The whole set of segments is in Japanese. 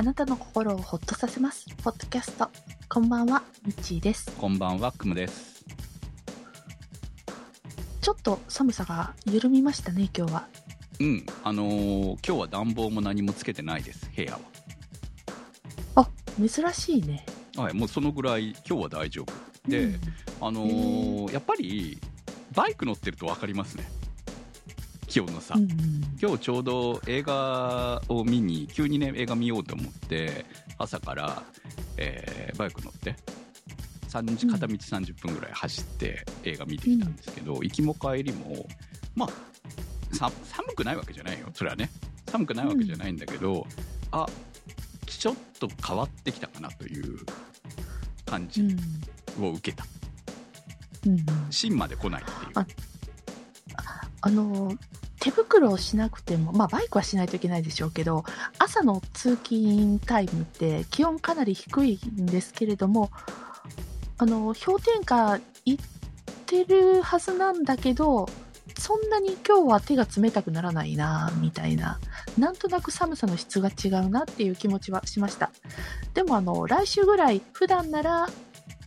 あなたの心をほっとさせます。ポッドキャスト。こんばんは、みっちーです。こんばんは、くむです。ちょっと寒さが緩みましたね、今日は。うん、あのー今日は暖房も何もつけてないです、部屋あ、珍しいね。は。はい、もうそのぐらい、今日は大丈夫。で、うんあのーやっぱり、バイク乗ってると分かりますね。気温の差。うんうん今日ちょうど映画を見に、急にね、映画見ようと思って、朝から、えーバイク乗って、3時うん片道30分ぐらい走って映画見てきたんですけど、行きも帰りも、まあ、さ寒くないわけじゃないよ、それはね。寒くないわけじゃないんだけど、あちょっと変わってきたかなという感じうんを受けた。うんうん芯まで来ないっていう。ああの、手袋をしなくても、まあバイクはしないといけないでしょうけど、朝の通勤タイムって気温かなり低いんですけれども、あの、氷点下いってるはずなんだけど、そんなに今日は手が冷たくならないな、みたいな。なんとなく寒さの質が違うなっていう気持ちはしました。でもあの、来週ぐらい、普段なら、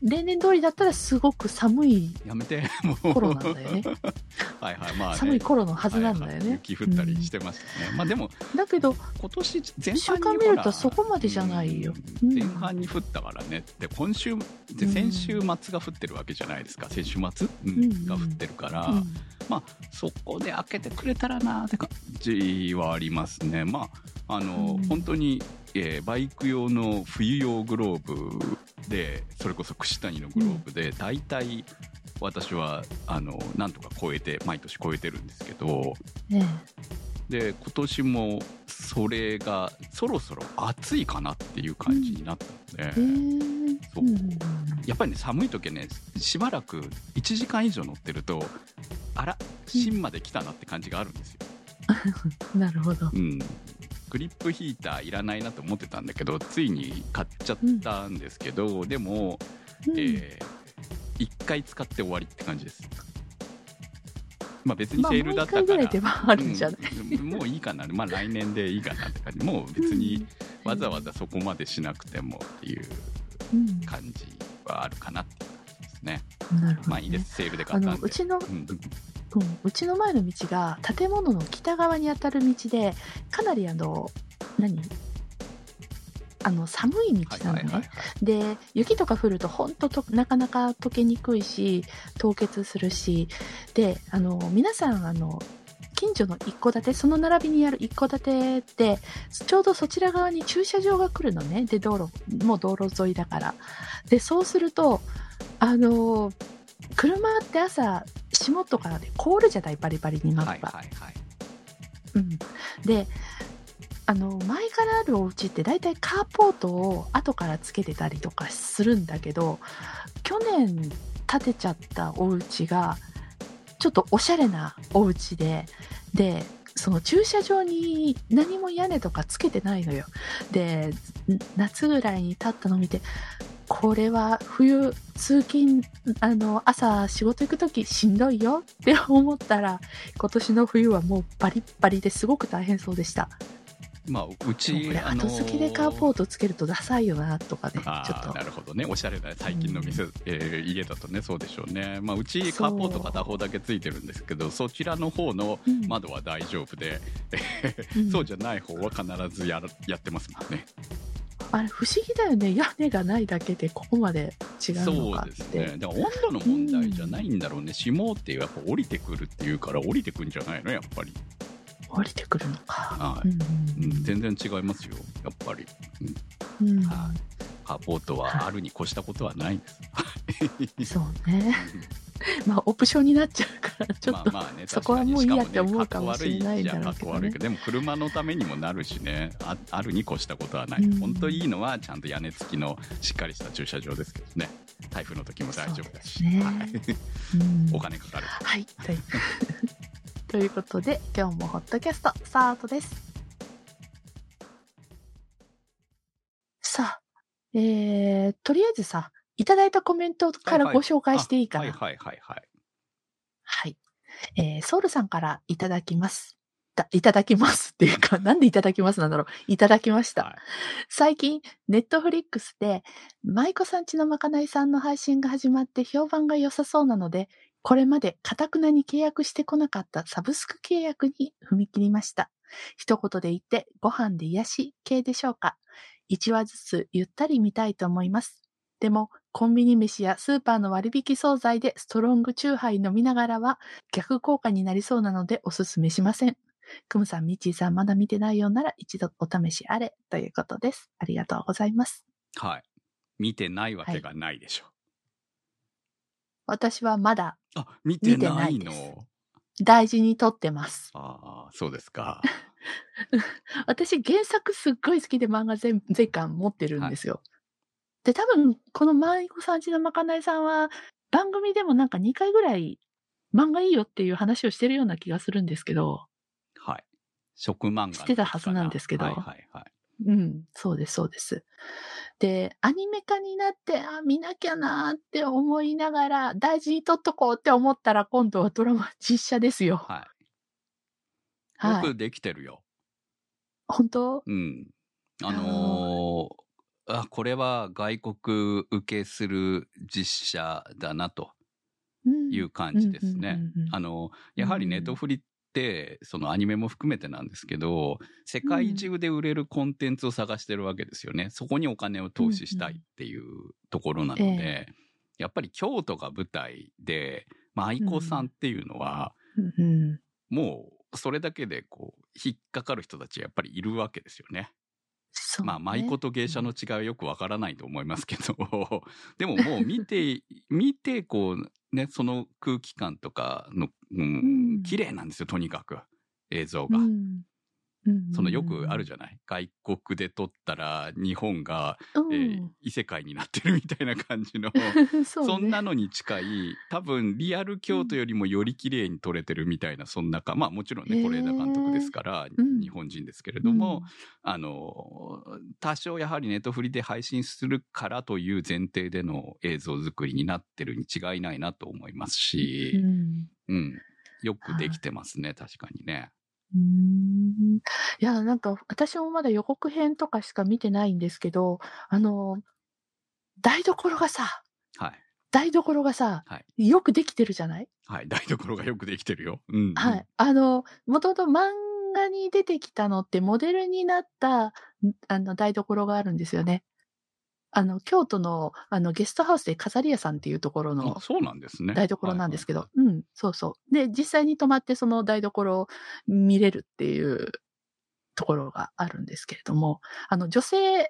例年通りだったらすごく寒いやめて、もう。頃なんだよね。はいはい、まあ、ね。寒い頃のはずなんだよはいはいね。雪降ったりしてましたね。まあでも、うんだけど、今年全般に週間見るとそこまでじゃないようんうん前半に降ったからね。で、今週、でうん先週末が降ってるわけじゃないですか。先週末、うんうんが降ってるから、うんまあ、そこで開けてくれたらなって感じはありますね。まあ、あの、うん本当に、えーバイク用の冬用グローブで、それこそ串谷のグローブで、大体、私は、あの、なんとか超えて、毎年超えてるんですけど、ねで、今年も、それが、そろそろ暑いかなっていう感じになったので、うう。んうんうんやっぱりね、寒い時はね、しばらく1時間以上乗ってると、あら、芯まで来たなって感じがあるんですよ。なるほど。うん。グリップヒーターいらないなと思ってたんだけど、ついに買っちゃったんですけど、でも、うんえー、1回使って終わりって感じです。まあ別にまあ、セールだったから。もういいかな。まあ来年でいいかなって感じ。もう別にわざわざそこまでしなくてもってい？ううん、感じはあるかなっていう感じですね。ね。まあいいです。セールで買あったんで。のうちの、うんうん。うちの前の道が建物の北側にあたる道でかなりあの何？あの寒い道なのね、はいはいはいはい。で雪とか降ると本当となかなか溶けにくいし凍結するし。であの皆さんあの近所の一戸建てその並びにある一戸建てってちょうどそちら側に駐車場が来るのね。で道路もう道路沿いだから。でそうするとあの車って朝霜とかで凍るじゃないバリバリになっはいた、はいはい。うん、であの前からあるお家って大体カーポートを後からつけてたりとかするんだけど去年建てちゃったお家がちょっとおしゃれなお家ででその駐車場に何も屋根とかつけてないのよ。でん夏ぐらいに立ったのを見てこれは冬通勤あの朝仕事行く時しんどいよって思ったら今年の冬はもうバリッバリですごく大変そうでした。まあ、うこち、れあの後付けでカーポートつけるとダサいよなとかね、ちょっとな。るほどね。おしゃれな最近の店、えー家だとね、そうでしょうね。まあ、うちカーポート片方だけついてるんですけど、そちらの方のうん窓は大丈夫で、うん そうじゃない方は必ずやらやってますもんね。あれ不思議だよね。屋根がないだけでここまで違うのそうかって。ですね。だから温度の問題じゃないんだろうね。霜ってやっぱ降りてくるっていうから降りてくんじゃないの？やっぱり。降りてくるのか。はいうんうん、全然違いますよ。やっぱり。うんうんはいカーポートはあるに越したことはないです。そうね。まあ、オプションになっちゃうから、ちょっと、まあまあね、そこはもういいやって思うかもしれないんだろうけどねでも車のためにもなるしね、ああるに越したことはない。うん本当いいのは、ちゃんと屋根付きのしっかりした駐車場ですけどね。台風の時も大丈夫だし。ねはいうんお金かかる。はい。ということで、今日もホットキャストスタートです。えー、とりあえずさ、いただいたコメントからご紹介していいかな？はいはいはいはい。はい。えー、ソウルさんからいただきます。た、いただきますっていうか、なんでいただきますなんだろう？いただきました。はい最近、ネットフリックスで、舞妓さんちのまかないさんの配信が始まって評判が良さそうなので、これまでカタクナに契約してこなかったサブスク契約に踏み切りました。一言で言って、ご飯で癒し系でしょうか？1話ずつゆったり見たいと思います。でも、コンビニ飯やスーパーの割引惣菜でストロングチューハイ飲みながらは逆効果になりそうなのでおすすめしません。クムさん、ミッチーさん、まだ見てないようなら一度お試しあれということです。ありがとうございます。はい。見てないわけがないでしょ。私はまだあ、見てないの？大事にとってます。ああ、そうですか。私、原作すっごい好きで漫画全全巻持ってるんですよ。で、多分、この舞妓さんちのまかないさんは、番組でもなんか2回ぐらい漫画いいよっていう話をしてるような気がするんですけど、はい。食漫画。してたはずなんですけどはいはいはい。うん、そうです、そうです。で、アニメ化になって、あ、見なきゃなーって思いながら、大事に取っとこうって思ったら、今度はドラマ実写ですよ。はい。よはい。くできてるよ。本当？うん。あのーあ、これは外国受けする実写だなとうんいう感じですね。うんうんうんうんあの、やはりネットフリって、そのアニメも含めてなんですけど、世界中で売れるコンテンツを探してるわけですよね。そこにお金を投資したいっていうところなので、えやっぱり京都が舞台で、舞妓さんっていうのは、うんうんもうそれだけでこう、引っかかる人たちやっぱりいるわけですよね。ね。まあ、舞妓と芸者の違いはよくわからないと思いますけど、でももう見て、見て、こう、ね、その空気感とかの、ううん。ん、綺麗なんですよ、とにかく、映像が。うんうんそのよくあるじゃない？外国で撮ったら日本が、うん。えー異世界になってるみたいな感じの、そうね。そんなのに近い、多分リアル京都よりもより綺麗に撮れてるみたいな、そんなか、まあもちろんね、是枝監督ですから、うん。日本人ですけれども、あの、多少やはりネットフリで配信するからという前提での映像作りになってるに違いないなと思いますうし、ん。うん。よくできてますね、確かにね。うーんいや、なんか、私もまだ予告編とかしか見てないんですけど、あの、台所がさ、はい。台所がさ、はよくできてるじゃない？はい。台所がよくできてるよ。うん、うん。はい。あの、もともと漫画に出てきたのってモデルになった、んあの、台所があるんですよね。あの、京都の、あの、ゲストハウスで飾り屋さんっていうところのあそうなんですね。台所なんですけど、うん、そうそう。で、実際に泊まってその台所を見れるっていうところがあるんですけれども、あの、女性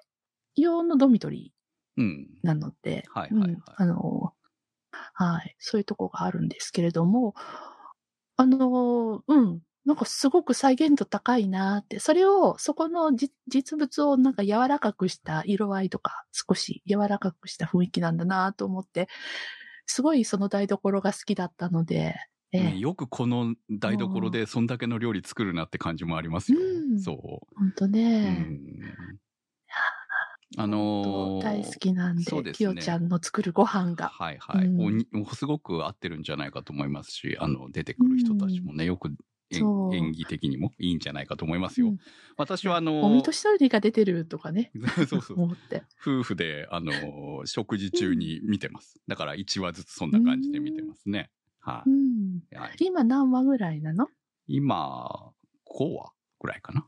用のドミトリうん。ーなので、はいはいはいうんあの、はい、そういうとこがあるんですけれども、あの、うん、なんかすごく再現度高いなって、それを、そこのじ実物をなんか柔らかくした色合いとか、少し柔らかくした雰囲気なんだなと思って、すごいその台所が好きだったので、よくこの台所でそんだけの料理作るなって感じもありますよ。うん。そほんとう。うね、ん。あのー大好きなんで、ですね。きよちゃんの作るご飯が。はいはい、うん。すごく合ってるんじゃないかと思いますし、あの、出てくる人たちもね、よく演技的にもいいんじゃないかと思いますよ。うん私はあのおみとしのりが出てるとかね、そうそう。夫婦で、あのー食事中に見てます。だから1話ずつそんな感じで見てますね。はい、うん。はい。今何話ぐらいなの？今、5話ぐらいかな。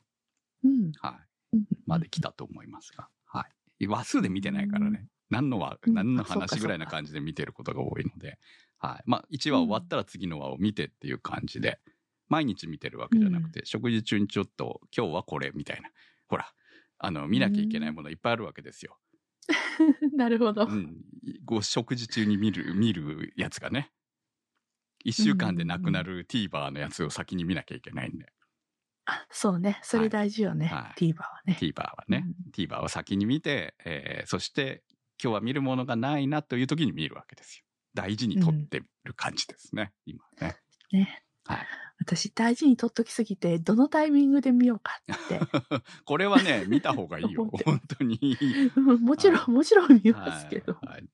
うん。はい。うんまで来たと思いますが。はい。話数で見てないからね。何の話、うん何の話ぐらいな感じで見てることが多いので。はい。まあ、1話終わったら次の話を見てっていう感じで、毎日見てるわけじゃなくて、食事中にちょっと、今日はこれみたいな。ほら、あの、見なきゃいけないものいっぱいあるわけですよ。なるほど。うん。ご食事中に見る、見るやつがね。1週間でなくなる TVer のやつを先に見なきゃいけないんで。あそうね。それ大事よね。はい TVer はね。TVer はね、TVer を先に見て、えーそして今日は見るものがないなという時に見るわけですよ。大事に取ってる感じですね、今ね。ね。はい。私大事に取っときすぎて、どのタイミングで見ようかって。これはね、見た方がいいよ本当に。う んもちろん、はもちろん見ますけど。はい。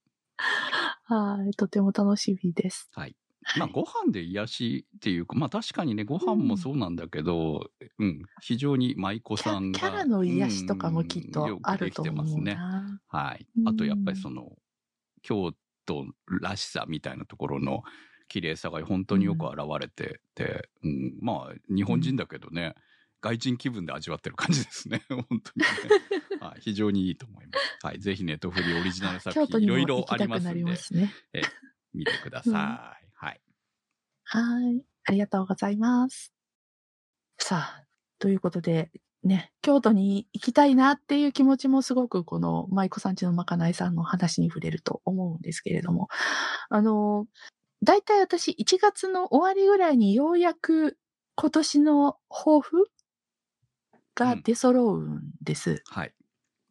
はい。とても楽しみです。はい。まあ、ご飯で癒しっていうか、まあ確かにね、ご飯もそうなんだけど、うん、非常に舞妓さんが。キャラの癒しとかもきっとうんよくあるとできてます思うね。な。はいうん。あとやっぱりその、京都らしさみたいなところの綺麗さが本当によく現れてて、うん、まあ、日本人だけどね、外人気分で味わってる感じですね。本当にね。はい、非常にいいと思います。はい。ぜひネットフリーオリジナル作品いろいろありますんで、ね。え見てください。うんはい。はい。ありがとうございます。さあ、ということで、ね、京都に行きたいなっていう気持ちもすごくこの舞妓さんちのまかないさんの話に触れると思うんですけれども、あの、だいたい私1月の終わりぐらいにようやく今年の抱負が出揃うんです。はい。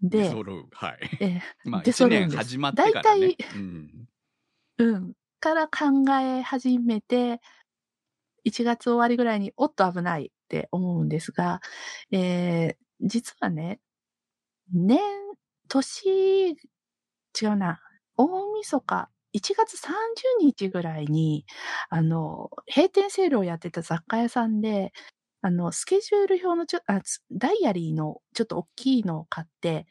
で、揃う。はい。え まあ、出一揃うんです年始まってからね大。うん。うん。から考え始めて、1月終わりぐらいに、おっと危ないって思うんですが、えー、実はね、年、年、違うな、大晦日、1月30日ぐらいに、あの、閉店セールをやってた雑貨屋さんで、あの、スケジュール表のちょ、ダイアリーのちょっと大きいのを買って、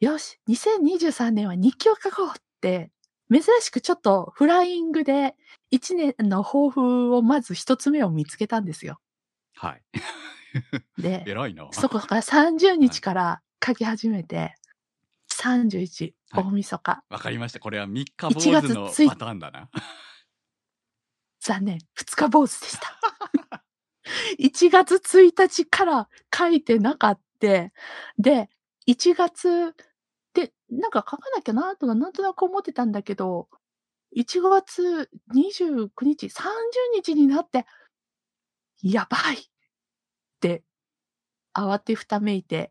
よし、2023年は日記を書こうって珍しくちょっとフライングで一年の抱負をまず一つ目を見つけたんですよ。はい。で、偉いな。そこから30日から書き始めて、31、はい大晦日、わかりました。これは三日坊1月主の1パターンだな。残念、2日坊主でした。1月1日から書いてなかった。で、1月で、なんか書かなきゃなとかなんとなく思ってたんだけど、1月29日、30日になって、やばいって、慌てふためいて、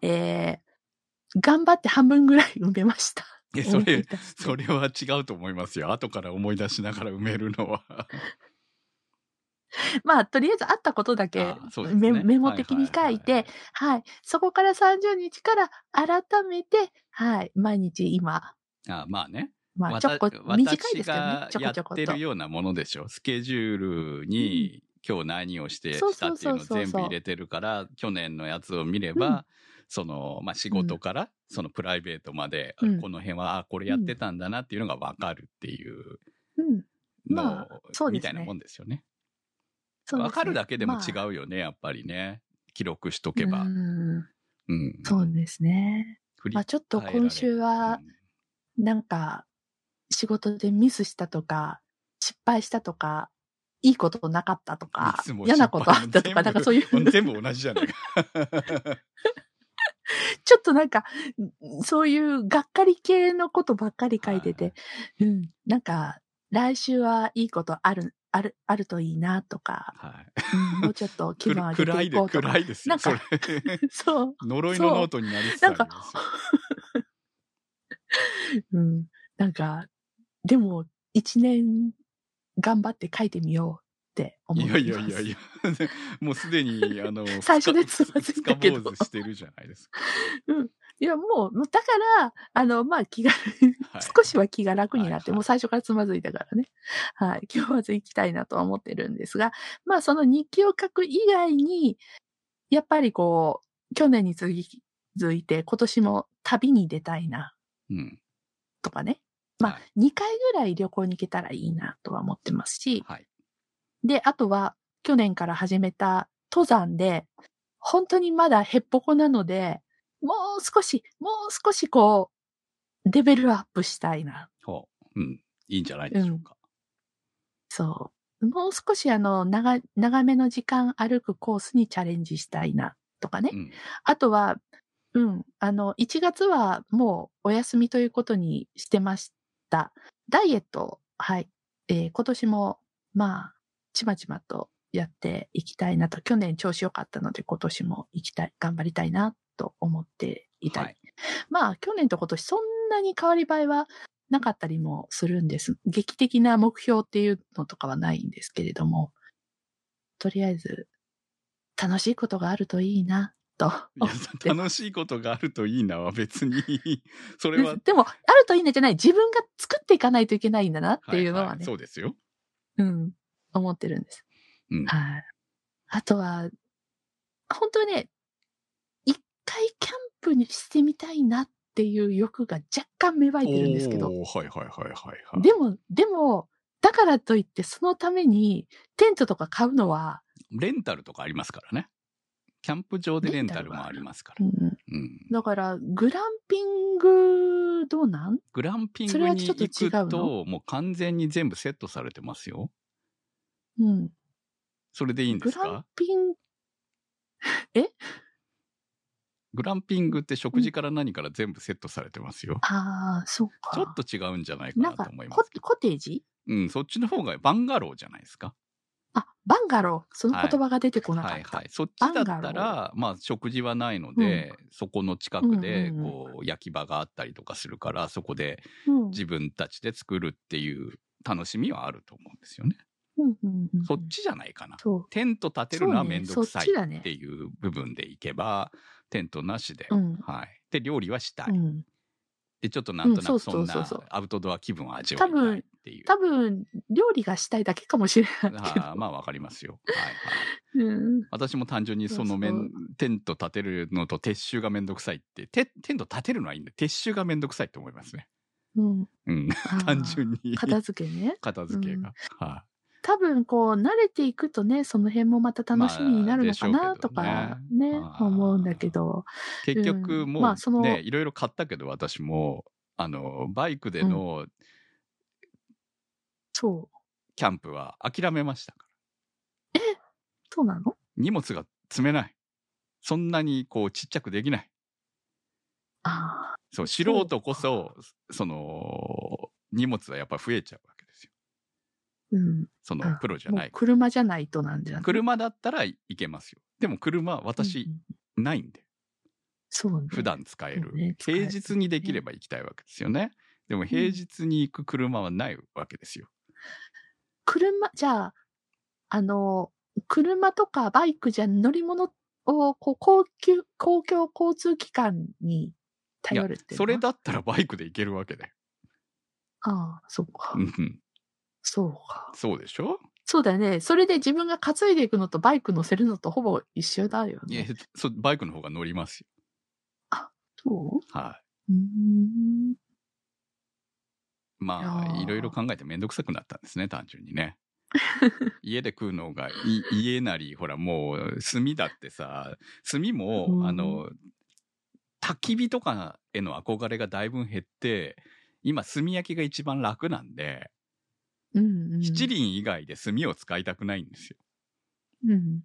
えー、頑張って半分ぐらい埋めました。え、それそれは違うと思いますよ。後から思い出しながら埋めるのは。まあ、とりあえずあったことだけあそうですねメメモ的に書いて、はい。そこから30日から改めて、はい。毎日今、あまあね。まあ、ちょこ、短いですけどね私。ちょこちょこと。ってるようなものでしょ。スケジュールに、今日何をしてそうしたっていうのを全部入れてるから、去年のやつを見れば、うんその、まあ、仕事から、そのプライベートまで、うんこの辺は、あ、これやってたんだなっていうのがわかるっていううん。の、まあそうねみたいなもんですよね。わかるだけでも違まうよね、やっぱりね。記録しとあけば。うん。うん。そうですね。まあ、ちょっと今週は、なんか、仕事でミスしたとか、失敗したとか、いいことなかったとか嫌なことあったとか、なんかそういう、全部全部同じじゃないか。ちょっとなんか、そういうがっかり系のことばっかり書いてて、うん、なんか、来週はいいことある、ある、あるといいなとか、はい。うん、もうちょっと気分 上げ暗いでていこうとか。暗いですよ。なんかそれ そう。呪いのノートになりつつありますよ。うん。なんか、でも、一年頑張って書いてみようって思います。やいやいやいや、もうすでに、あの、最初でつまずいたけどしてるじゃないですか。いや、もう、だから、あの、まあ、気が、はい少しは気が楽になって、はいはいもう最初からつまずいたからね。はい。今日まず行きたいなとは思ってるんですが、まあ、その日記を書く以外に、やっぱりこう、去年に続いて、今年も旅に出たいな、うん。とかね。まあは、2回ぐらい旅行に行けたらいいなとは思ってますし、はい。で、あとは、去年から始めた登山で、本当にまだへっぽこなので、もう少し、もう少しこう、レベルアップしたいな。ほう。うん。いいんじゃないでしょうか。そう。もう少しあの、長、長めの時間歩くコースにチャレンジしたいな、とかね。うん。あとは、うん、あの、1月はもうお休みということにしてました。ダイエット、はい。えー今年も、まあ、ちまちまとやっていきたいなと。去年調子良かったので今年も行きたい、頑張りたいなと思っていたり。はいまあ、去年と今年そんなに変わり映えはなかったりもするんです。劇的な目標っていうのとかはないんですけれども、とりあえず、楽しいことがあるといいな、と楽しいことがあるといいなは別に、それはで、でも、あるといいねじゃない。自分が作っていかないといけないんだなっていうのはね。いいそうですよ。うん、思ってるんです。うんはい。あとは、本当にね、一回キャンプにしてみたいなっていう欲が若干芽生えてるんですけど、はいはいはいはいはい。でも、でも、だからといってそのためにテントとか買うのは、レンタルとかありますからね。キャンプ場でレンタルもありますから。うん、うん。だから、グランピング、どうなん？グランピンそグにれはちょっと行違うの？くと、もう完全に全部セットされてますよ。うん。それでいいんでグランすかピン、グ？ランピングって食事から何から全部セットされてますよ。ああ、そうか。ちょっと違うんじゃないかなと思いまコす。コテージ？うん、そっちの方がバンガローじゃないですか。あ、バンガロー。その言葉が出てこなかった。はいはい。そっちだったら、まあ食事はないので、そこの近くで、うんうんうんこう、焼き場があったりとかするから、そこでうん自分たちで作るっていう楽しみはあると思うんですよね。うんうんうんそっちじゃないかな。テント立てるのはめんどくさいそっていう部分でいけば、テントなしで、うんはい。で、料理はしたい。うん。で、ちょっとなんとなうんくそんなアウトドア気分を味わいたいっていう。多分、料理がしたいだけかもしれないけど。まあわかりますよ。はいはい。うん。私も単純にそのめんテント立てるのと撤収がめんどくさいって、テテント立てるのはいいんで、撤収がめんどくさいって思いますね。うん。うん。単純に。片付けね。片付けが。はい。多分、こう、慣れていくとね、その辺もまた楽しみになるのかまあなとかねね、あー思うんだけど。結局うんもまあそうのね、いろいろ買ったけど私も、あの、バイクでのそう。キャンプは諦めましたかそうなの？ら。荷物が積めない。そんなにこうちっちゃくできない。ああ。そう、素人こそ、その、荷物はやっぱ増えちゃう。うん。その、プロじゃない。車じゃないとなんじゃない？車だったらいけますよ。でも車、私う、んないんで。そうね。普段使える平日にできれば行きたいわけですよね。でも平日に行く車はないわけですよ。車、じゃあ、あの、車とかバイクじゃ乗り物を、こう、高級、公共交通機関に頼るっていうそれだったらバイクで行けるわけで。ああ、そうかう。んそうか。そうでしょ？そうだよね。それで自分が担いでいくのとバイク乗せるのとほぼ一緒だよいやね。そバイクの方が乗りますよ。そはううーん。い。まあ、いろいろ考えてめんどくさくなったんですね、単純にね。家で食うのがい家なり、ほらもう炭だってさ、炭も、うんあの、焚き火とかへの憧れがだいぶ減って、今炭焼きが一番楽なんで、うん、うん。七輪以外で炭を使いたくないんですよ。うん。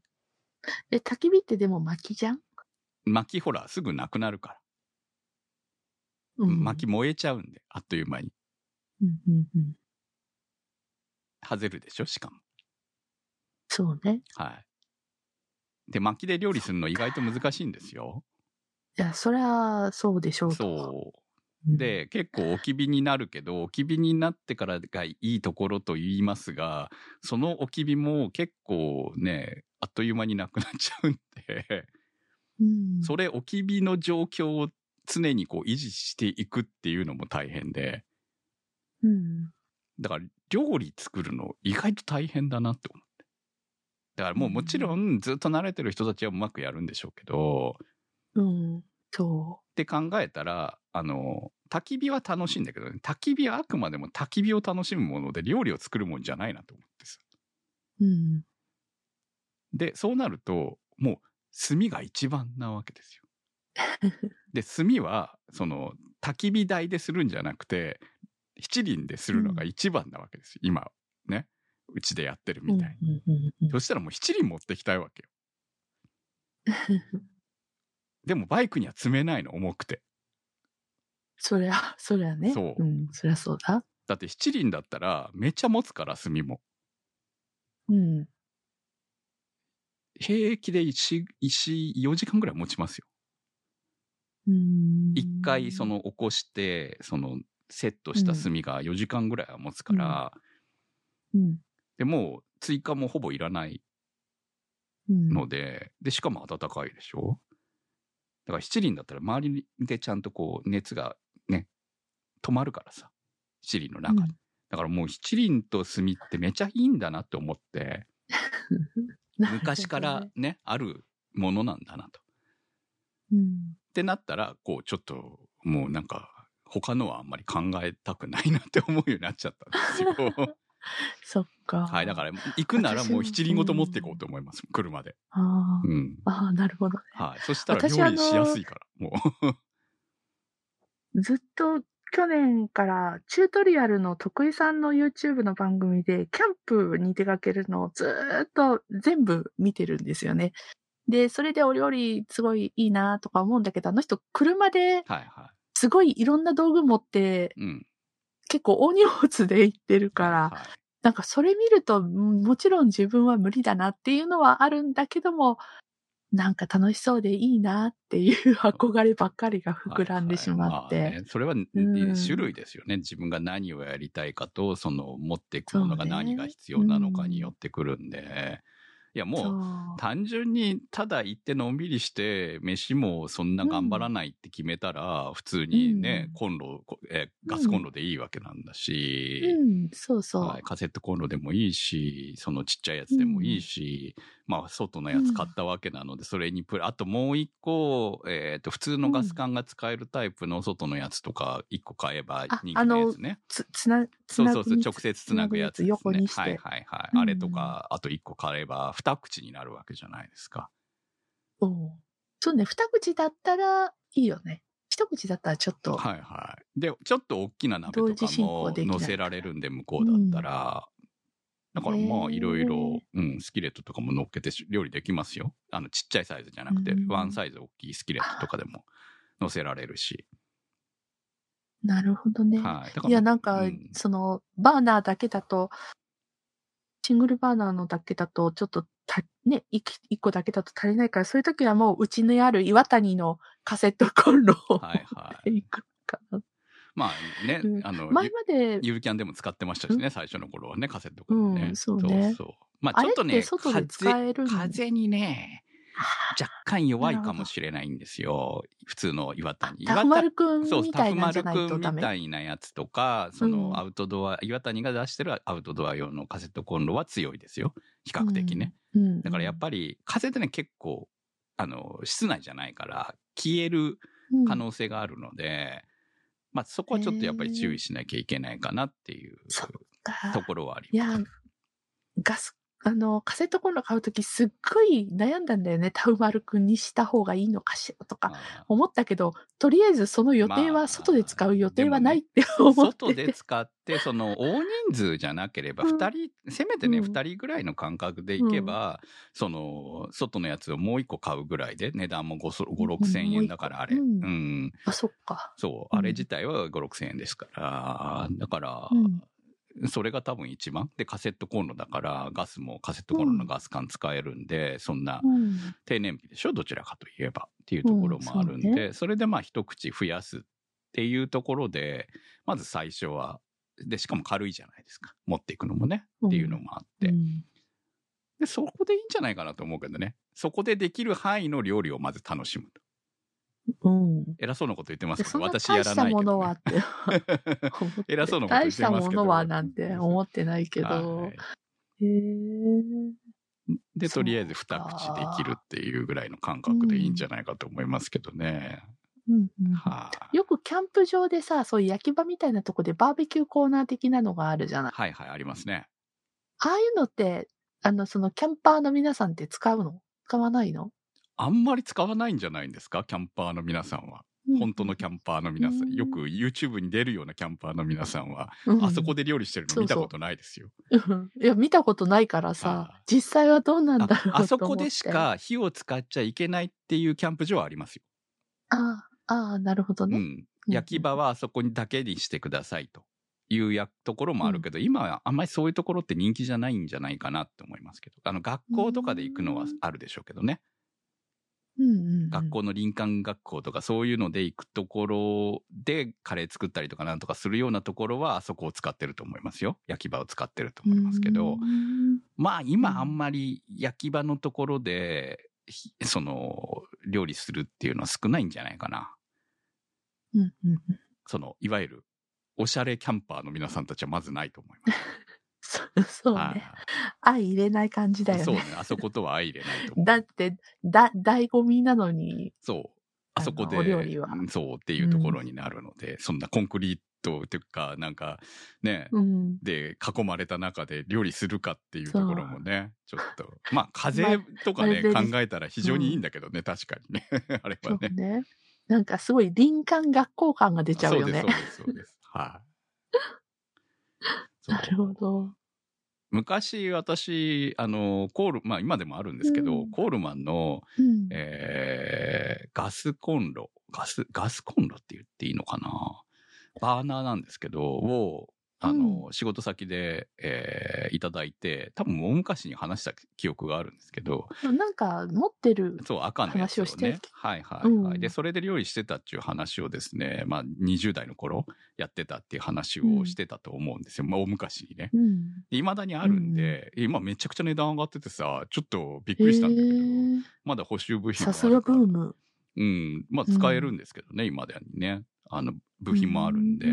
え、焚き火ってでも薪じゃん？薪ほら、すぐなくなるから。うん。薪燃えちゃうんで、あっという間に。うん、うん、うん。外るでしょ、しかも。そうね。はい。で、薪で料理するの意外と難しいんですよ。いや、そりゃ、そうでしょうと。そう。うん。で、結構置き火になるけど、置き火になってからがいいところと言いますが、その置き火も結構ね、あっという間になくなっちゃうんで、うん、それ置き火の状況を常にこう維持していくっていうのも大変で、うん。だから料理作るの意外と大変だなって思って。だからもうもちろんずっと慣れてる人たちはうまくやるんでしょうけど、うん。そって考えたら、あの、焚き火は楽しいんだけどね、焚き火はあくまでも焚き火を楽しむもので料理を作るもんじゃないなと思ってさ。う。うん。で、そうなると、もう炭が一番なわけですよ。で、炭は、その、焚き火台でするんじゃなくて、七輪でするのが一番なわけですよ。今、ね。うちでやってるみたいに。うんうんうんうんそしたらもう七輪持ってきたいわけよ。でもバイクには積めないの、重くて。そりゃ、そりゃね。そううん、そりゃそうだ。だって七輪だったらめっちゃ持つから、炭も。うん。平気で石、石4時間ぐらい持ちますよ。うん一回そ、の起こして、そのセットした炭が4時間ぐらいは持つから、うん。でもう追加もほぼいらないうん、ので、で、しかも暖かいでしょ？だから七輪だったら周りでちゃんとこう熱がね、止まるからさ。七輪の中で。だからもう七輪と炭ってめちゃいいんだなって思って、昔からね、あるものなんだなと。うん。ってなったら、こう、ちょっと、もうなんか、他のはあんまり考えたくないなって思うようになっちゃったんですよ。そっか。はい。だから、行くならもう七輪ごと持っていこうと思います。車で。あーうん。あー、なるほどね。はい。そしたら私料理しやすいから、もう。ずっと去年からチュートリアルの徳井さんの YouTube の番組でキャンプに出かけるのをずーっと全部見てるんですよね。で、それでお料理すごいいいなとか思うんだけど、あの人車ではいはすごいいろんな道具持ってい。うん。結構大荷物で行ってるから、はいはい。なんかそれ見るとうんもちろん自分は無理だなっていうのはあるんだけども、なんか楽しそうでいいなっていう憧ればっかりが膨らんでしまって。はい。はいまあねそれは、ん。種類ですよね。自分が何をやりたいかと、その持っていくものが何が必要なのかによってくるんで、いやもう、単純にただ行ってのんびりして、飯もそんな頑張らないって決めたら、普通にね、うん。コンロ、こえーガスコンロでいいわけなんだし、うん、そうそう。はい、カセットコンロでもいいし、そのちっちゃいやつでもいいし、まあ外のやつ買ったわけなので、それにプラ、あともう一個、えっ、と、普通のガス管が使えるタイプの外のやつとか一個買えばあ人気のやつね。つ、つな、つなぐそうそうそう、直接つなぐやつですね。横にして。はいはいはい。うんあれとか、あと一個買えば二口になるわけじゃないですか。おうそうね、二口だったらいいよね。一口だったらちょっと。はいはい。で、ちょっと大きな鍋とかも乗せられるんで、向こうだったら。だからまへあ、ーいろいろ、うん、スキレットとかも乗っけて料理できますよ。あの、ちっちゃいサイズじゃなくてう、んワンサイズ大きいスキレットとかでも乗せられるし。なるほどね。はい。いや、なんか、うんその、バーナーだけだと、シングルバーナーのだけだと、ちょっとた、ね、一一個だけだと足りないから、そういう時はもう、うちにある岩谷のカセットコンロをはいはい。持っていくかな。まあねう、んあの、前まで、ゆるキャンでも使ってましたしね、最初の頃はね、カセットコンロね。うんそうねそうそうまあちょっとね、風風にね、若干弱いかもしれないんですよ。普通の岩谷。タフマルくんみたいなんじゃない。みたいなやつとか、そのうんアウトドア、岩谷が出してるアウトドア用のカセットコンロは強いですよ。比較的ね。うん。うんだからやっぱり、風ってね、結構、あの、室内じゃないから、消えるうん可能性があるので、まあそこはちょっとやっぱり注意しなきゃいけないかなっていうところはありいます。や、ガス、あの、カセットコンロ買うときすっごい悩んだんだよね。タフマルくんにした方がいいのかしらとかあ思ったけど、とりあえずその予定まあは外で使う予定はないって思って。外でて。使って、その大人数じゃなければ、うん。二人、せめてね、うん。二人ぐらいの感覚でいけば、その、外のやつをもう一個買うぐらいで、値段も5、5 6千円だから、あれ。ううん。ん。あ、そっか。そう、うん。あれ自体は5、6千円ですから、だから、うんそれが多分一番？で、カセットコンロだから、ガスもカセットコンロのガス管使えるんで、そんなうん。低燃費でしょ？どちらかといえばっていうところもあるんで、うんそうそれでまあ一口増やすっていうところで、まず最初は、で、しかも軽いじゃないですか。持っていくのもね、っていうのもあって。うんで、そこでいいんじゃないかなと思うけどね。そこでできる範囲の料理をまず楽しむと。うん。偉そうなこと言ってますけど、私や大したらないけど、ね。ものはって。偉そうなこと言大してたっますけどものはなんて思ってないけど。はいへえ。で、とりあえず二口できるっていうぐらいの感覚でいいんじゃないかと思いますけどね。うんうんはい、よくキャンプ場でさ、そういう焼き場みたいなとこでバーベキューコーナー的なのがあるじゃない。はいはい、ありますね。ああいうのって、あの、そのキャンパーの皆さんって使うの？使わないの？あんまり使わないんじゃないんですか？キャンパーの皆さんは。本当のキャンパーの皆さん。うんよく YouTube に出るようなキャンパーの皆さんは、うんあそこで料理してるの見たことないですよ。うんいや、見たことないからさ実際はどうなんだろうと思って。ああそこでしか火を使っちゃいけないっていうキャンプ場はありますよ。ああ、ああ、なるほどね。うん。焼き場はあそこにだけにしてくださいというやところもあるけど、今はあんまりそういうところって人気じゃないんじゃないかなって思いますけど。あの、学校とかで行くのはあるでしょうけどね。学校の林間学校とかそういうので行くところでカレー作ったりとかなんとかするようなところはあそこを使ってると思いますよ。焼き場を使ってると思いますけど。うんまあ今あんまり焼き場のところで、ひその料理するっていうのは少ないんじゃないかな。そのいわゆるおしゃれキャンパーの皆さんたちはまずないと思います。そうね。相入れない感じだよね。そうね。あそことは相入れないと思う。だって、だ、醍醐味なのに、そう。あそこで、そうっていうところになるので、そんなコンクリートっていうか、なんかね、うん。で囲まれた中で料理するかっていうところもね、ちょっと。まあ、風まとかね、まあ考えたら非常にいいんだけどね、確かにね。あれそはね。うね。なんかすごい林間学校感が出ちゃうよねそう。です、そうです、そうです。はい。そ うなるほど。昔、私、あの、コール、まあ今でもあるんですけど、うんコールマンの、うん。えーガスコンロ、ガス、ガスコンロって言っていいのかなバーナーなんですけど、を、あの、仕事先で、えーいただいて、多分大昔に話した記憶があるんですけど、なんか持ってる。そう、赤のやつを話をしてね。はいはいはい、うんで、それで料理してたっていう話をですね、まあ20代の頃やってたっていう話をしてたと思うんですよ。まあ大昔にね。うん。いまだにあるんで、今めちゃくちゃ値段上がっててさ、ちょっとびっくりしたんだけど、へーまだ補修部品さすがブーム。うん。まあ使えるんですけどね、今でにね。あの、部品もあるんで。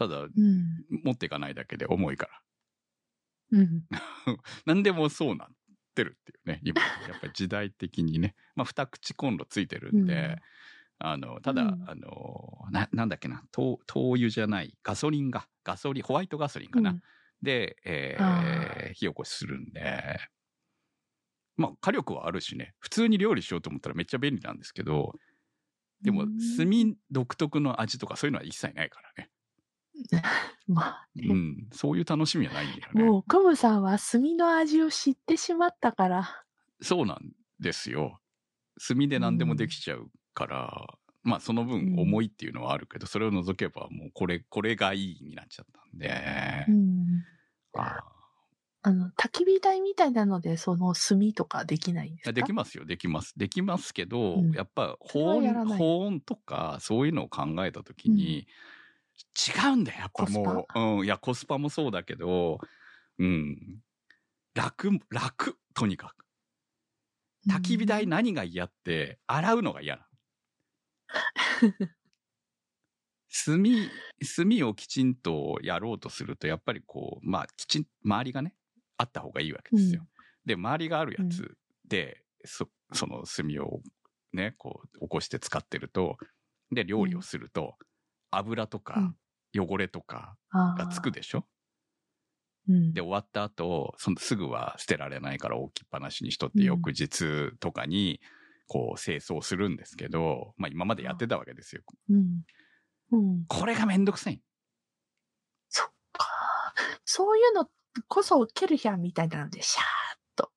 うんただ、うん。持っていかないだけで重いから。うん。何でもそうなってるっていうね、今。やっぱり時代的にね。まあ、二口コンロついてるんで、うんあの、ただ、うんあの、な、なんだっけな、灯灯油じゃない、ガソリンが、ガソリン、ホワイトガソリンかな。うんで、えあー、火起こしするんで、まあ、火力はあるしね、普通に料理しようと思ったらめっちゃ便利なんですけど、でも、うん炭独特の味とかそういうのは一切ないからね。まあね、うん、そういう楽しみはないんだよね。もう、クムさんは炭の味を知ってしまったから。そうなんですよ。炭で何でもできちゃうから、まあその分うん重いっていうのはあるけど、それを除けばもうこれ、これがいいになっちゃったんで、うん。ああの、焚き火台みたいなので、その炭とかできないんですか？ーできますよ、できます。できますけど、うんやっぱ保温、保温とかそういうのを考えたときに、違うんだよ、やっぱもう。うん、いや、コスパもそうだけど、うん。楽、楽、とにかく。焚き火台何が嫌って、洗うのが嫌な。炭、炭をきちんとやろうとすると、やっぱりこう、まあ、きちん、周りがね、あった方がいいわけですよ。で、周りがあるやつで、そその炭をね、こう、起こして使ってると、で、料理をすると、油とか汚れとかががつくでしょ、うん、で、終わった後、そのすぐは捨てられないから置きっぱなしにしとって、うん翌日とかに、こう、清掃するんですけど、まあ今までやってたわけですよ。うん。うん。これがめんどくさい。そっか。そういうのこそ、ケルヒャンみたいなので、シャーッと、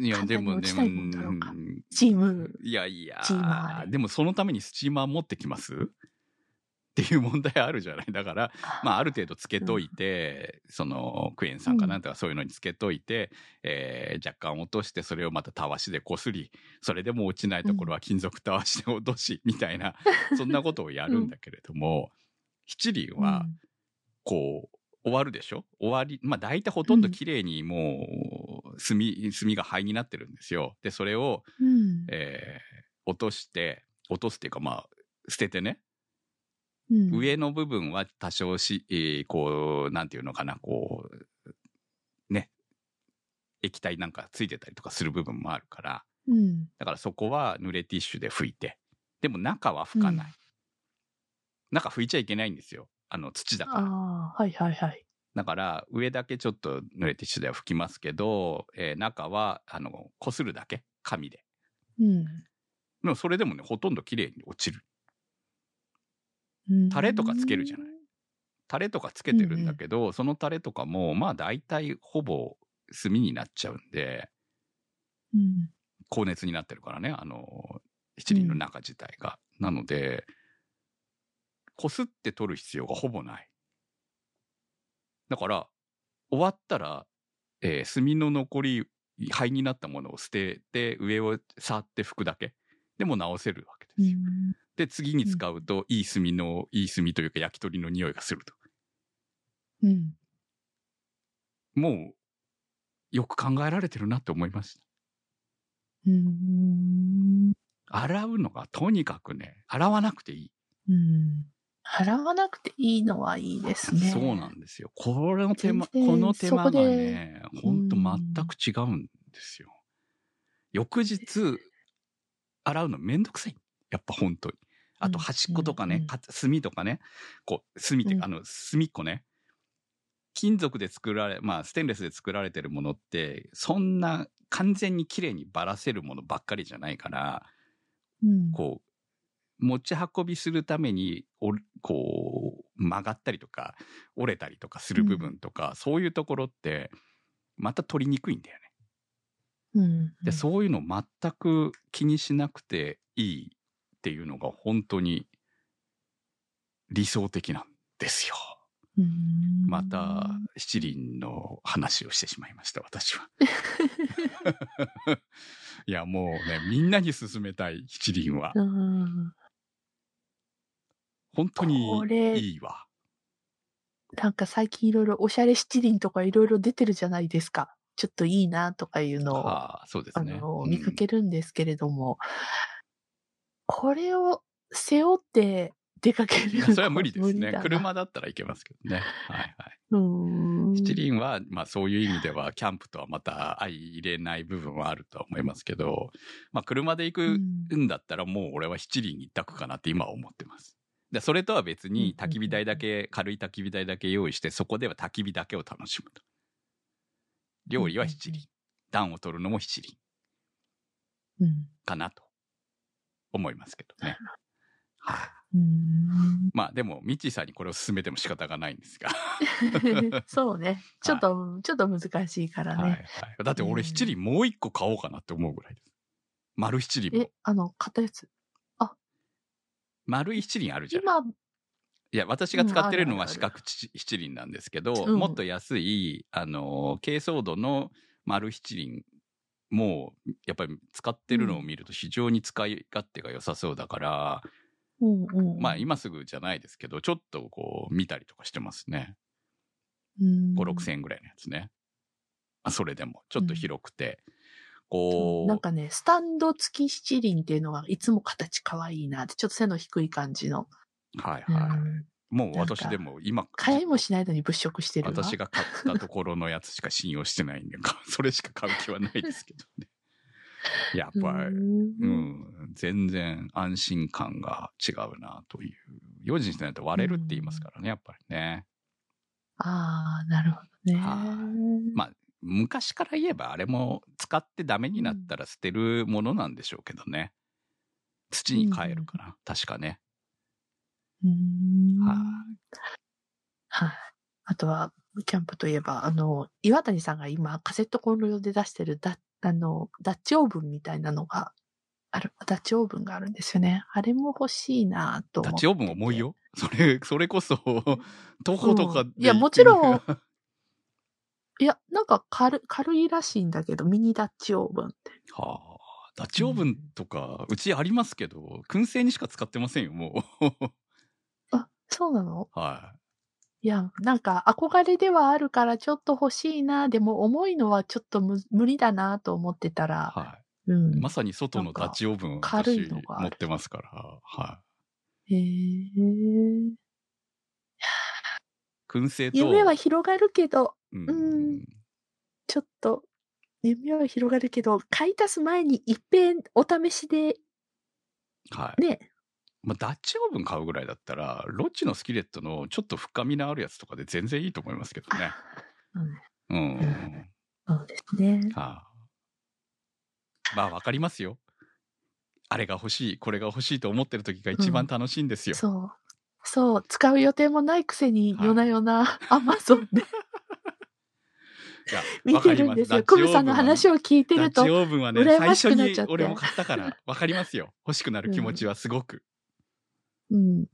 いや、でも、でもチーム。いやいやでもそのためにスチーマー持ってきます？っていう問題あるじゃない。だから、まあ、ある程度つけといて、その、クエン酸かなんとかそういうのにつけといて、えー若干落として、それをまたたわしでこすり、それでも落ちないところは金属たわしで落とし、みたいな、そんなことをやるんだけれども、七輪は、こう、終わるでしょ？終わり、まあ大体ほとんど綺麗にもう、炭、炭が灰になってるんですよ。で、それを、うん。えー落として、落とすっていうかまあ、捨ててね、うん、上の部分は多少し、えーこう、なんていうのかな、こう、ね、液体なんかついてたりとかする部分もあるから、うん。だからそこは濡れティッシュで拭いて、でも中は拭かない。うん中拭いちゃいけないんですよ。あの、土だから。はいはいはい。だから、上だけちょっと濡れティッシュでは拭きますけど、えー中は、あの、こするだけ紙で。うんでもそれでもね、ほとんど綺麗に落ちる。うん。タレとかつけるじゃないタレとかつけてるんだけど、そのタレとかも、まあ大体ほぼ炭になっちゃうんで、うん。高熱になってるからね、あの、七輪の中自体が。なので、こすって取る必要がほぼない。だから、終わったら、えー炭の残り、灰になったものを捨てて、上を触って拭くだけ。でも直せるわけですよ。うんで、次に使うと、いい炭の、いい炭というか焼き鳥の匂いがすると。うん。もう、よく考えられてるなって思いました。うん。洗うのがとにかくね、洗わなくていい。うん。払わなくていいのはいいですね。そうなんですよ。これの手間、この手間がね、でほんとうん全く違うんですよ。翌日、洗うのめんどくさい。やっぱ本当に。あとうん端っことかうんうん、ねか炭とかね、こう、炭ってあうんの、隅っこね。金属で作られ、まあ、ステンレスで作られてるものって、そんな完全に綺麗にばらせるものばっかりじゃないから、うん。こう、持ち運びするために、おこう、曲がったりとか、折れたりとかする部分とか、そういうところって、また取りにくいんだよね。うん。で、そういうの全く気にしなくていいっていうのが本当に理想的なんですよ。うん。また、七輪の話をしてしまいました、私は。いや、もうね、みんなに勧めたい七輪は。うん。本当にいいわ。なんか最近いろいろおしゃれ七輪とかいろいろ出てるじゃないですか。ちょっといいなとかいうのを、見かけるんですけれども、これを背負って出かけるそれは無理ですね。車だったらいけますけどね。はいはい。うーん。七輪は、まあそういう意味では、キャンプとはまた相入れない部分はあるとは思いますけど、まあ車で行くんだったらもう俺は七輪一択かなって今は思ってます。で、それとは別に焚き火台だけ、軽い焚き火台だけ用意して、そこでは焚き火だけを楽しむと。料理は七輪。暖を取るのも七輪うん。かなと思いますけどね。まあでも、ミッチーさんにこれを勧めても仕方がないんですが。そうね。ちょっと、ちょっと難しいからはい、はね。い。だって俺七輪もう一個買おうかなって思うぐらいです。丸七輪もえ。、あの、買ったやつ。丸い七輪あるじゃん。今、いや、私が使ってるのは四角七七輪なんですけど、うんもっと安い、あの、軽装度の丸七輪も、やっぱり使ってるのを見ると非常に使い勝手が良さそうだから、うんうん。まあ今すぐじゃないですけど、ちょっとこう見たりとかしてますね。うん、5、6千円ぐらいのやつね。あ、それでも、ちょっと広くて、こう、なんかね、スタンド付き七輪っていうのがいつも形可愛いなって、ちょっと背の低い感じの。はいうんはい。もうなんか私でも今、買いもしないのに物色してるわ。私が買ったところのやつしか信用してないんで、か それしか買う気はないですけどね。やっぱり、ううんん、全然安心感が違うなという。用心してないと割れるって言いますからね、やっぱりね。ああ、なるほどね。はまあ、昔から言えばあれも使ってダメになったら捨てるものなんでしょうけどね。土に帰るかな、確かね。うーんははい。あとは、キャンプといえば、あの、岩谷さんが今、カセットコンロ用で出してるダ、あの、ダッチオーブンみたいなのがある、ダッチオーブンがあるんですよね。あれも欲しいなと。ダッチオーブン重いよ。それ、それこそ、徒歩とかうんいやもちろんいや、なんか軽軽いらしいんだけど、ミニダッチオーブンって。はあ、ダッチオーブンとか、うちありますけど、燻製にしか使ってませんよ、もう。あ、そうなの？はいや、なんか憧れではあるからちょっと欲しいな、でも重いのはちょっとむ無理だなと思ってたい。ら、はうんい。。まさに外のダッチオーブン、軽い私のが持ってますから。はへえ。い。燻製と。夢は広がるけど、うんうんちょっと、夢は広がるけど、買い足す前に一遍お試しで、はい。ね、まあ、ダッチオーブン買うぐらいだったら、ロッチのスキレットのちょっと深みのあるやつとかで全然いいと思いますけどね。うん、うん。そうですね。はあ、まあ、わかりますよ。あれが欲しい、これが欲しいと思ってる時が一番楽しいんですよ。そう。そう、使う予定もないくせに、はい夜な夜な、アマゾンで 見てるんですよ。クムさんの話を聞いてダッチると、オーブンはね、羨最初に俺も買ったから、わかりますよ。欲しくなる気持ちはすごく。うん。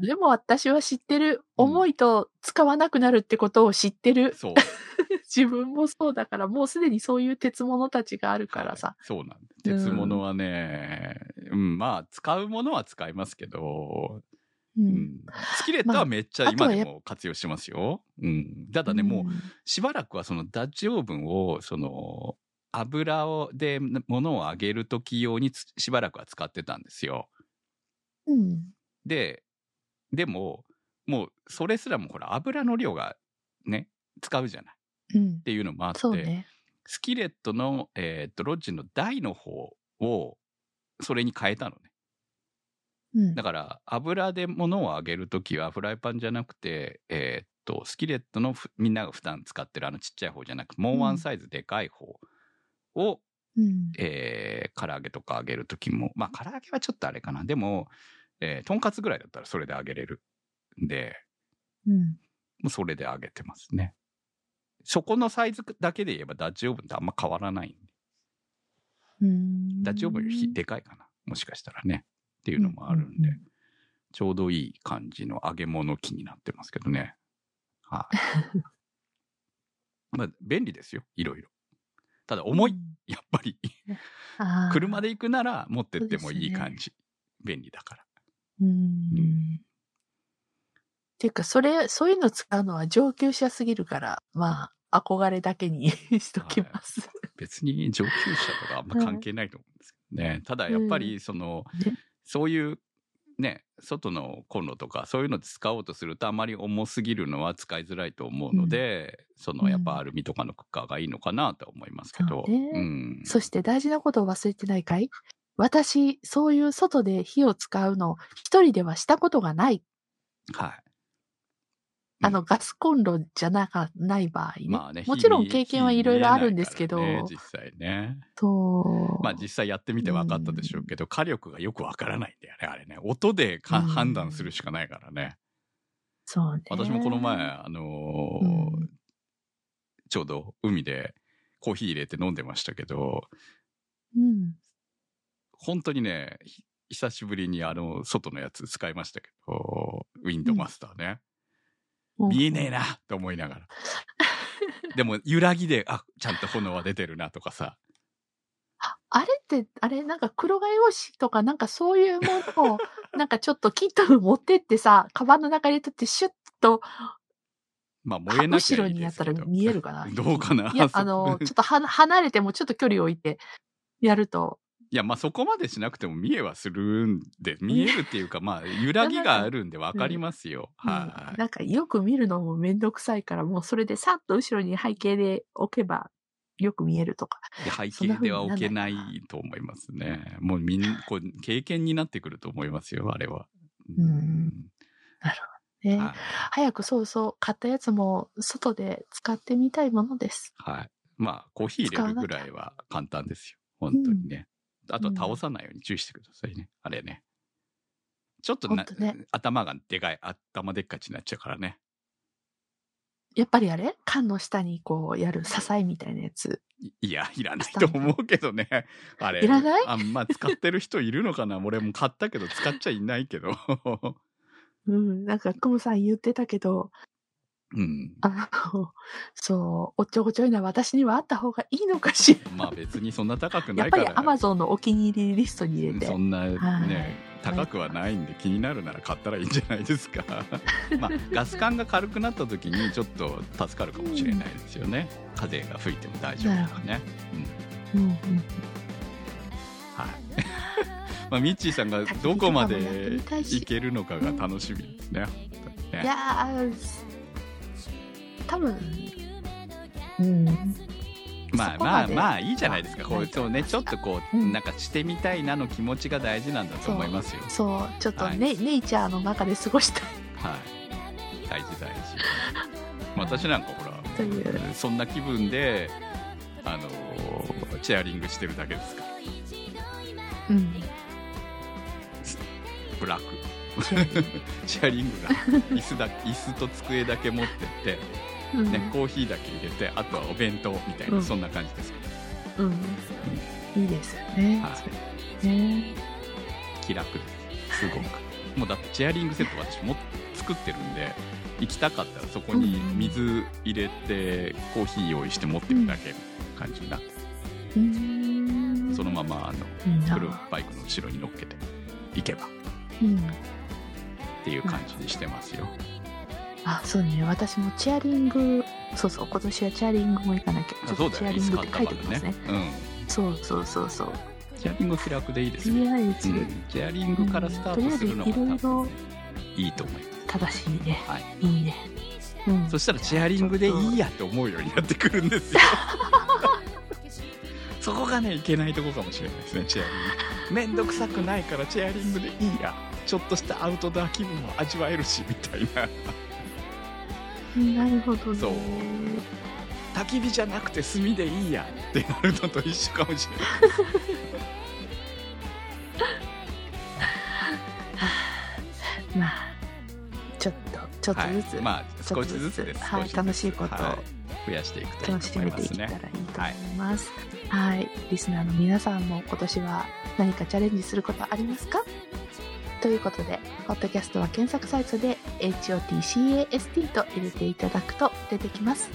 でも私は知ってる。重いと使わなくなるってことを知ってる。そう。自分もそうだから、もうすでにそういう鉄物たちがあるからさ。はいそうなんです。鉄物はね、うん、まあ、使うものは使いますけど、う。うんん、スキレットはめっちゃまああとはやっ今でも活用してますよ。うん。ただね、もう、んしばらくはそのダッチオーブンを、その、油を、で、物を揚げる時用につしばらくは使ってたんですよ。うん。で、でも、もうそれすらもほら油の量がね、使うじゃない。うんっ。ていうのもあって、ね。スキレットの、えーっと、ロッジの台の方を、それに変えたのね。うんだ。から、油で物を揚げるときは、フライパンじゃなくて、えーっと、スキレットのふみんなが普段使ってるあのちっちゃい方じゃなく、もうワンサイズでかい方を、うん。えー唐揚げとか揚げるときも、まあ、唐揚げはちょっとあれかな。でも、えーとんかつぐらいだったらそれで揚げれるんで、うん。もうそれで揚げてますね。そこのサイズだけで言えばダッチオーブンってあんま変わらないんで。うん。ダッチオーブンよりでかいかな。もしかしたらね。っていうのもあるんで、うんうんちょうどいい感じの揚げ物機になってますけどね。はい。まあ、便利ですよ。いろいろ。ただ重い。やっぱり。車で行くなら持ってってもいい感じ。便利だから。うん。ていうか、それ、そういうの使うのは上級者すぎるから、まあ、憧れだけに しときます。別に上級者とかあんま関係ないと思うんですけどね。ただやっぱりその、ねそういうね、外のコンロとかそういうので使おうとするとあまり重すぎるのは使いづらいと思うので、そのやっぱアルミとかのクッカーがいいのかなとは思いますけど。そうねん。そして大事なことを忘れてないかい？私、そういう外で火を使うの、一人ではしたことがない。はい。あの、ガスコンロじゃなかない場合ね。まあね、もちろん火経験はいろいろあるんですけど、ね実際ね。と、まあ実際やってみて分かったでしょうけど、火力がよく分からないんだよね、あれね。音でかうん判断するしかないからね。そうね。私もこの前、あのーうんちょうど海でコーヒー入れて飲んでましたけど、うん。本当にね、ひ久しぶりにあの、外のやつ使いましたけど、ウィンドマスターね。見えねえなと思いながら。でも、揺らぎで、あ、ちゃんと炎は出てるなとかさ。あれって、あれ、なんか黒画用紙とか、なんかそういうものを、なんかちょっとキット持ってってさ、カバンの中に入れとってシュッと、まあ、燃えなきゃ後ろ。にやったら見えるかなどうかないや、そあの、ちょっとは離れてもちょっと距離を置いてやると、いや、まあそこまでしなくても見えはするんで、見えるっていうか、まあ揺らぎがあるんで分かりますよ。うんはい。なんかよく見るのもめんどくさいから、もうそれでさっと後ろに背景で置けばよく見えるとか。で背景では置けないと思いますね。もうみんな、こう、経験になってくると思いますよ、あれは。うんね、はい。早くそうそう、買ったやつも外で使ってみたいものです。はい。まあ、コーヒー入れるぐらいは簡単ですよ。本当にね。あとは倒さないように注意してくださいね。あれね。ちょっとなね頭がでかい、頭でっかちになっちゃうからね。やっぱりあれ？缶の下にこうやる支えみたいなやつ。いいや、いらないと思うけどね。あれ。いらない？あんま使ってる人いるのかな？俺も買ったけど使っちゃいないけど。うん、なんかクムさん言ってたけど、うん。あの、そう、おっちょこちょいな私にはあった方がいいのかしら。まあ別にそんな高くやないから。っぱりアマゾンのお気に入りリストに入れて。そんなはいね、高くはないんで気になるなら買ったらいいんじゃないですか。まあガス管が軽くなった時にちょっと助かるかもしれないですよね。風が吹いても大丈夫とかね。うん。うんうん、はい。まあミッチーさんがどこまでいけるのかが楽しみですね。ねいやー、多分、うん。まあまあまあいいじゃないですか。こうそうね、ちょっとこう、うんなんかしてみたいなの気持ちが大事なんだと思いますよ。そう、ちょっとはいネ,、ネイチャーの中で過ごしたいはい。大事大事。私なんかほら。そんな気分で、あのーチェアリングしてるだけですから。うん。ブラック。チェアリング が椅子だ椅子と机だけ持ってって、うん。ね、コーヒーだけ入れてあとはお弁当みたいな、うん。そんな感じですけどうん。いいですよね。はい。ね。気楽です。すごく。もうだってチェアリングセット私も作ってるんで行きたかったらそこに水入れてコーヒー用意して持ってるだけの感じになって、うーん。そのままあのいいなフルバイクの後ろに乗っけて行けば。っうん。ていう感じにしてますよ、あ、そうね。私もチェアリング、そうそう、今年はチェアリングも行かなきゃ。ちょっとチェアリングって書いておきますね。うんそうそうそうそう。チェアリング気楽でいいですとよ、りあえず、うん、チェアリングからスタートするのがとりあえずいろいろいいと思いま正しいね。す、はい、いいね。うん。そしたらチェアリングでいいやって思うようになってくるんですよ そこがねいけないとこかもしれないですねチェアリングめんどくさくないからチェアリングでいいやちょっとしたアウトドア気分も味わえるしみたいななるほどね。そう。焚き火じゃなくて炭でいいやってなるのと一緒かもしれない。まあ、ちょっと、ちょっとずつ、はい、まあちょっと少しずつ。ですはい楽しいこと。をはい。増やしていくといい楽しめていけたらいいねと思います。はい、リスナーの皆さんも今年は何かチャレンジすることありますかということで、ポッドキャストは検索サイトで HOTCAST と入れていただくと出てきます。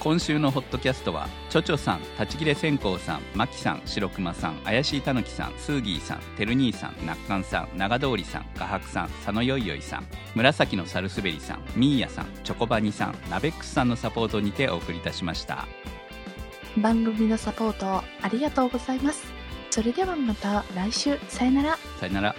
今週のホットキャストはちょちょさん立ち切れ線香さんまきさん白熊さん怪しいたぬきさんスーギーさんてる兄さんなっかんさん長通りさん画伯さん佐野よいよいさん紫のサルスベリさんミーヤさんチョコバニさんナベックスさんのサポートにてお送りいたしました番組のサポートありがとうございます。それではまた来週、さよなら。さよなら